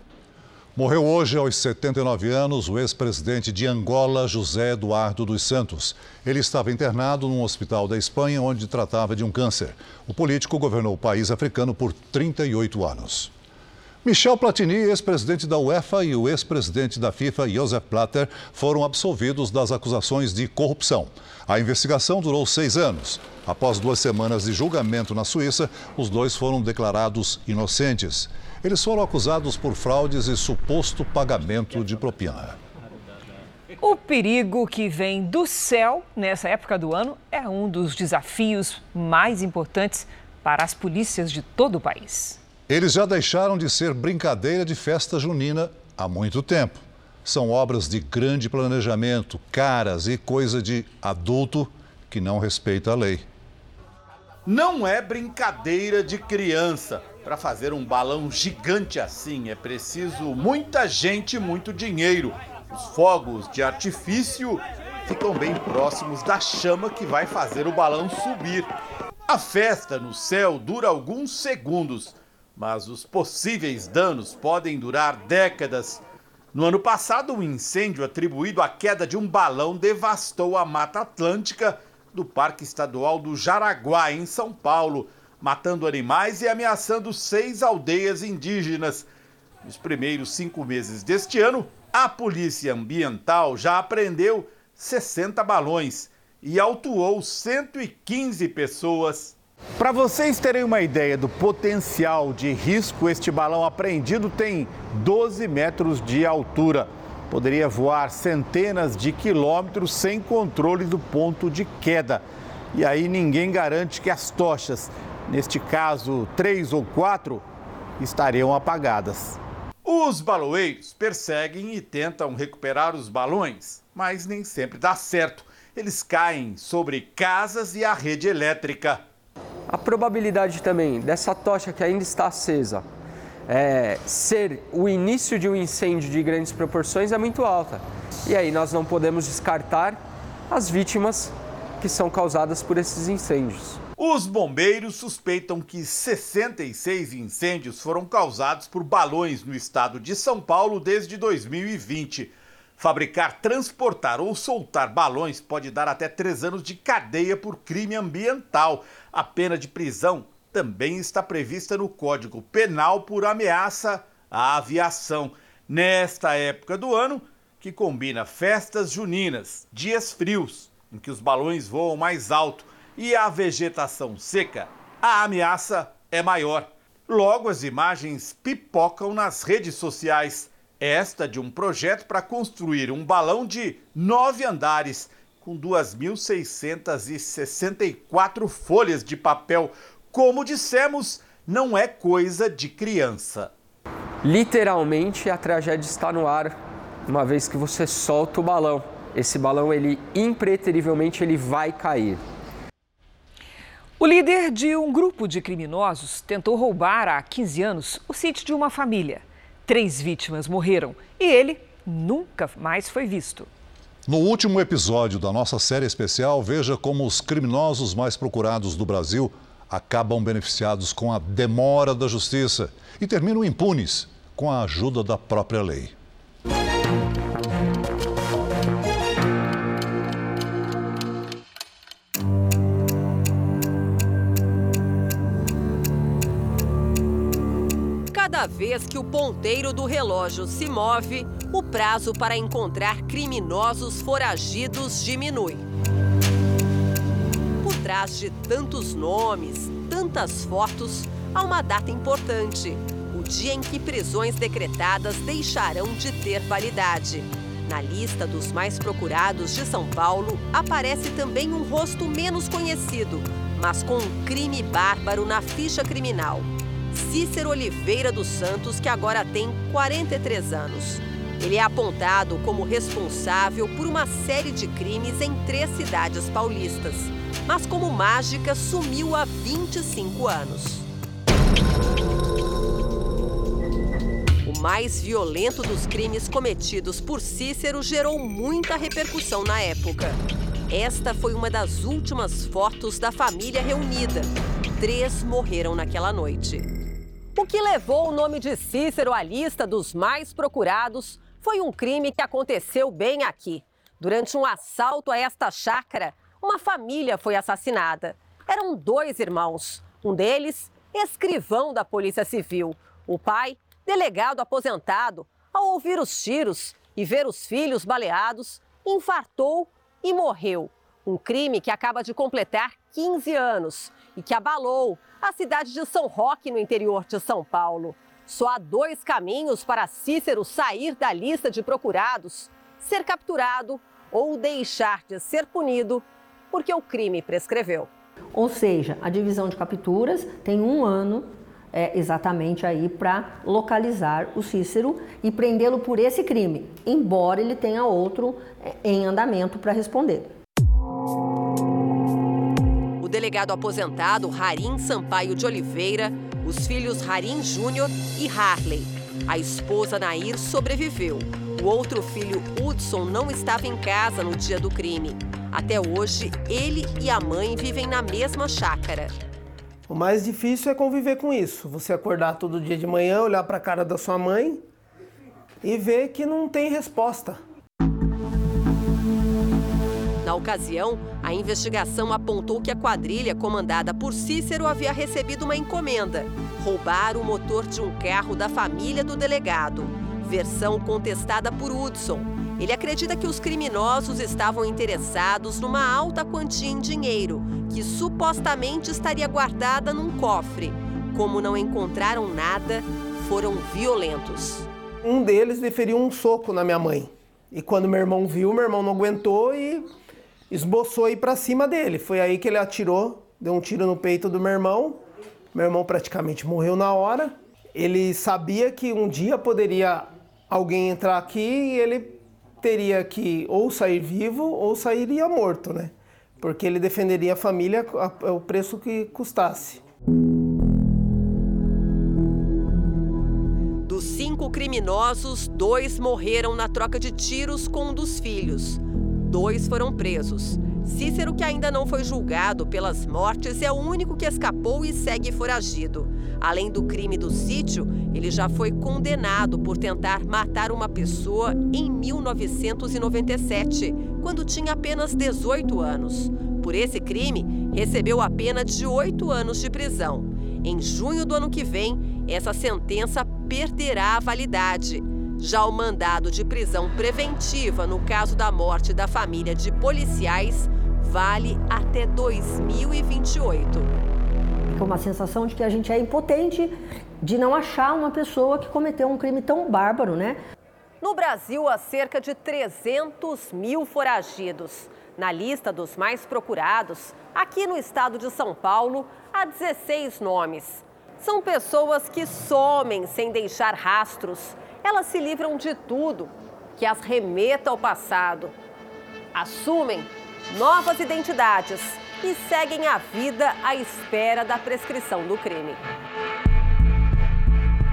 Speaker 3: Morreu hoje, aos 79 anos, o ex-presidente de Angola, José Eduardo dos Santos. Ele estava internado num hospital da Espanha, onde tratava de um câncer. O político governou o país africano por 38 anos. Michel Platini, ex-presidente da UEFA, e o ex-presidente da FIFA, Josef Blatter, foram absolvidos das acusações de corrupção. A investigação durou seis anos. Após duas semanas de julgamento na Suíça, os dois foram declarados inocentes. Eles foram acusados por fraudes e suposto pagamento de propina.
Speaker 2: O perigo que vem do céu nessa época do ano é um dos desafios mais importantes para as polícias de todo o país.
Speaker 3: Eles já deixaram de ser brincadeira de festa junina há muito tempo. São obras de grande planejamento, caras e coisa de adulto que não respeita a lei.
Speaker 4: Não é brincadeira de criança. Para fazer um balão gigante assim é preciso muita gente e muito dinheiro. Os fogos de artifício ficam bem próximos da chama que vai fazer o balão subir. A festa no céu dura alguns segundos, mas os possíveis danos podem durar décadas. No ano passado, um incêndio atribuído à queda de um balão devastou a Mata Atlântica do Parque Estadual do Jaraguá, em São Paulo matando animais e ameaçando seis aldeias indígenas. Nos primeiros cinco meses deste ano, a Polícia Ambiental já apreendeu 60 balões e autuou 115 pessoas. Para vocês terem uma ideia do potencial de risco, este balão apreendido tem 12 metros de altura. Poderia voar centenas de quilômetros sem controle do ponto de queda. E aí ninguém garante que as tochas neste caso três ou quatro, estariam apagadas. Os baloeiros perseguem e tentam recuperar os balões, mas nem sempre dá certo. Eles caem sobre casas e a rede elétrica.
Speaker 29: A probabilidade também dessa tocha que ainda está acesa é, ser o início de um incêndio de grandes proporções é muito alta. E aí nós não podemos descartar as vítimas que são causadas por esses incêndios.
Speaker 4: Os bombeiros suspeitam que 66 incêndios foram causados por balões no estado de São Paulo desde 2020. Fabricar, transportar ou soltar balões pode dar até três anos de cadeia por crime ambiental. A pena de prisão também está prevista no Código Penal por ameaça à aviação. Nesta época do ano, que combina festas juninas, dias frios, em que os balões voam mais alto e a vegetação seca, a ameaça é maior. Logo, as imagens pipocam nas redes sociais. Esta de um projeto para construir um balão de nove andares, com 2.664 folhas de papel. Como dissemos, não é coisa de criança.
Speaker 29: Literalmente, a tragédia está no ar, uma vez que você solta o balão. Esse balão, ele impreterivelmente, ele vai cair.
Speaker 2: O líder de um grupo de criminosos tentou roubar há 15 anos o sítio de uma família. Três vítimas morreram e ele nunca mais foi visto.
Speaker 3: No último episódio da nossa série especial, veja como os criminosos mais procurados do Brasil acabam beneficiados com a demora da justiça e terminam impunes com a ajuda da própria lei.
Speaker 38: Cada vez que o ponteiro do relógio se move, o prazo para encontrar criminosos foragidos diminui. Por trás de tantos nomes, tantas fotos, há uma data importante: o dia em que prisões decretadas deixarão de ter validade. Na lista dos mais procurados de São Paulo, aparece também um rosto menos conhecido, mas com um crime bárbaro na ficha criminal. Cícero Oliveira dos Santos, que agora tem 43 anos. Ele é apontado como responsável por uma série de crimes em três cidades paulistas, mas como mágica sumiu há 25 anos. O mais violento dos crimes cometidos por Cícero gerou muita repercussão na época. Esta foi uma das últimas fotos da família reunida. Três morreram naquela noite. O que levou o nome de Cícero à lista dos mais procurados foi um crime que aconteceu bem aqui. Durante um assalto a esta chácara, uma família foi assassinada. Eram dois irmãos. Um deles, escrivão da Polícia Civil. O pai, delegado aposentado, ao ouvir os tiros e ver os filhos baleados, infartou e morreu. Um crime que acaba de completar 15 anos e que abalou a cidade de São Roque, no interior de São Paulo. Só há dois caminhos para Cícero sair da lista de procurados: ser capturado ou deixar de ser punido porque o crime prescreveu.
Speaker 39: Ou seja, a divisão de capturas tem um ano é, exatamente aí para localizar o Cícero e prendê-lo por esse crime, embora ele tenha outro é, em andamento para responder.
Speaker 38: O delegado aposentado Harim Sampaio de Oliveira, os filhos Harim Júnior e Harley. A esposa Nair sobreviveu. O outro filho, Hudson, não estava em casa no dia do crime. Até hoje, ele e a mãe vivem na mesma chácara.
Speaker 40: O mais difícil é conviver com isso. Você acordar todo dia de manhã, olhar para a cara da sua mãe e ver que não tem resposta.
Speaker 38: Ocasião, a investigação apontou que a quadrilha comandada por Cícero havia recebido uma encomenda: roubar o motor de um carro da família do delegado. Versão contestada por Hudson. Ele acredita que os criminosos estavam interessados numa alta quantia em dinheiro que supostamente estaria guardada num cofre. Como não encontraram nada, foram violentos.
Speaker 40: Um deles deferiu um soco na minha mãe. E quando meu irmão viu, meu irmão não aguentou e esboçou ir para cima dele. Foi aí que ele atirou, deu um tiro no peito do meu irmão. Meu irmão praticamente morreu na hora. Ele sabia que um dia poderia alguém entrar aqui e ele teria que ou sair vivo ou sairia morto, né? porque ele defenderia a família ao preço que custasse.
Speaker 38: Dos cinco criminosos, dois morreram na troca de tiros com um dos filhos. Dois foram presos. Cícero, que ainda não foi julgado pelas mortes, é o único que escapou e segue foragido. Além do crime do sítio, ele já foi condenado por tentar matar uma pessoa em 1997, quando tinha apenas 18 anos. Por esse crime, recebeu a pena de oito anos de prisão. Em junho do ano que vem, essa sentença perderá a validade. Já o mandado de prisão preventiva no caso da morte da família de policiais vale até 2028.
Speaker 39: É uma sensação de que a gente é impotente de não achar uma pessoa que cometeu um crime tão bárbaro, né?
Speaker 38: No Brasil, há cerca de 300 mil foragidos. Na lista dos mais procurados, aqui no estado de São Paulo, há 16 nomes. São pessoas que somem sem deixar rastros. Elas se livram de tudo que as remeta ao passado. Assumem novas identidades e seguem a vida à espera da prescrição do crime.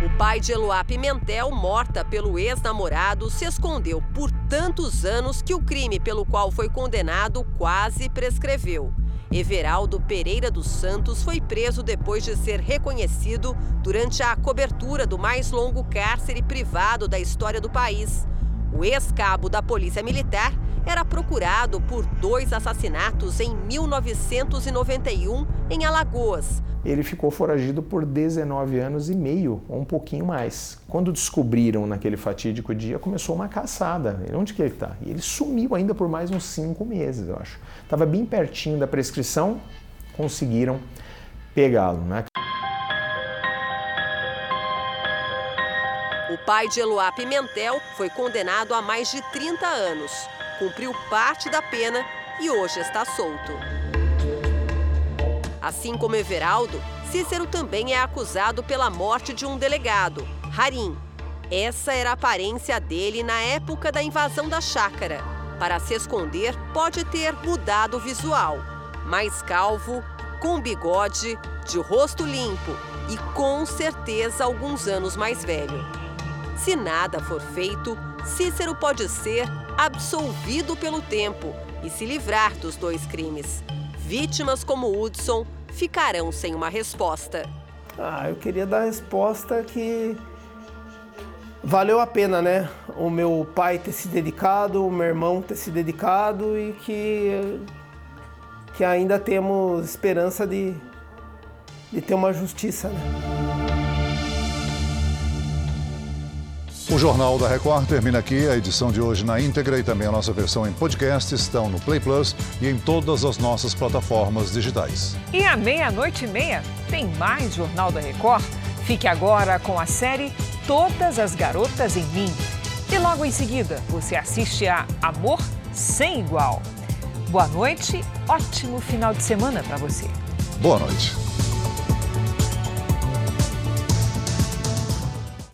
Speaker 38: O pai de Eloá Pimentel, morta pelo ex-namorado, se escondeu por tantos anos que o crime pelo qual foi condenado quase prescreveu. Everaldo Pereira dos Santos foi preso depois de ser reconhecido durante a cobertura do mais longo cárcere privado da história do país. O ex-cabo da Polícia Militar era procurado por dois assassinatos em 1991 em Alagoas.
Speaker 41: Ele ficou foragido por 19 anos e meio, ou um pouquinho mais. Quando descobriram naquele fatídico dia, começou uma caçada. Onde que ele está? E ele sumiu ainda por mais uns cinco meses, eu acho. Estava bem pertinho da prescrição, conseguiram pegá-lo. Né?
Speaker 38: O pai de Eloá Pimentel foi condenado a mais de 30 anos cumpriu parte da pena e hoje está solto. Assim como Everaldo, Cícero também é acusado pela morte de um delegado, Harim. Essa era a aparência dele na época da invasão da chácara. Para se esconder, pode ter mudado o visual. Mais calvo, com bigode, de rosto limpo e com certeza alguns anos mais velho. Se nada for feito, Cícero pode ser absolvido pelo tempo e se livrar dos dois crimes. Vítimas como Hudson ficarão sem uma resposta.
Speaker 40: Ah, eu queria dar a resposta que valeu a pena, né? O meu pai ter se dedicado, o meu irmão ter se dedicado e que, que ainda temos esperança de, de ter uma justiça, né?
Speaker 3: O Jornal da Record termina aqui. A edição de hoje na íntegra e também a nossa versão em podcast estão no Play Plus e em todas as nossas plataformas digitais.
Speaker 2: E à meia-noite e meia tem mais Jornal da Record. Fique agora com a série Todas as Garotas em Mim. E logo em seguida você assiste a Amor Sem Igual. Boa noite, ótimo final de semana para você.
Speaker 3: Boa noite.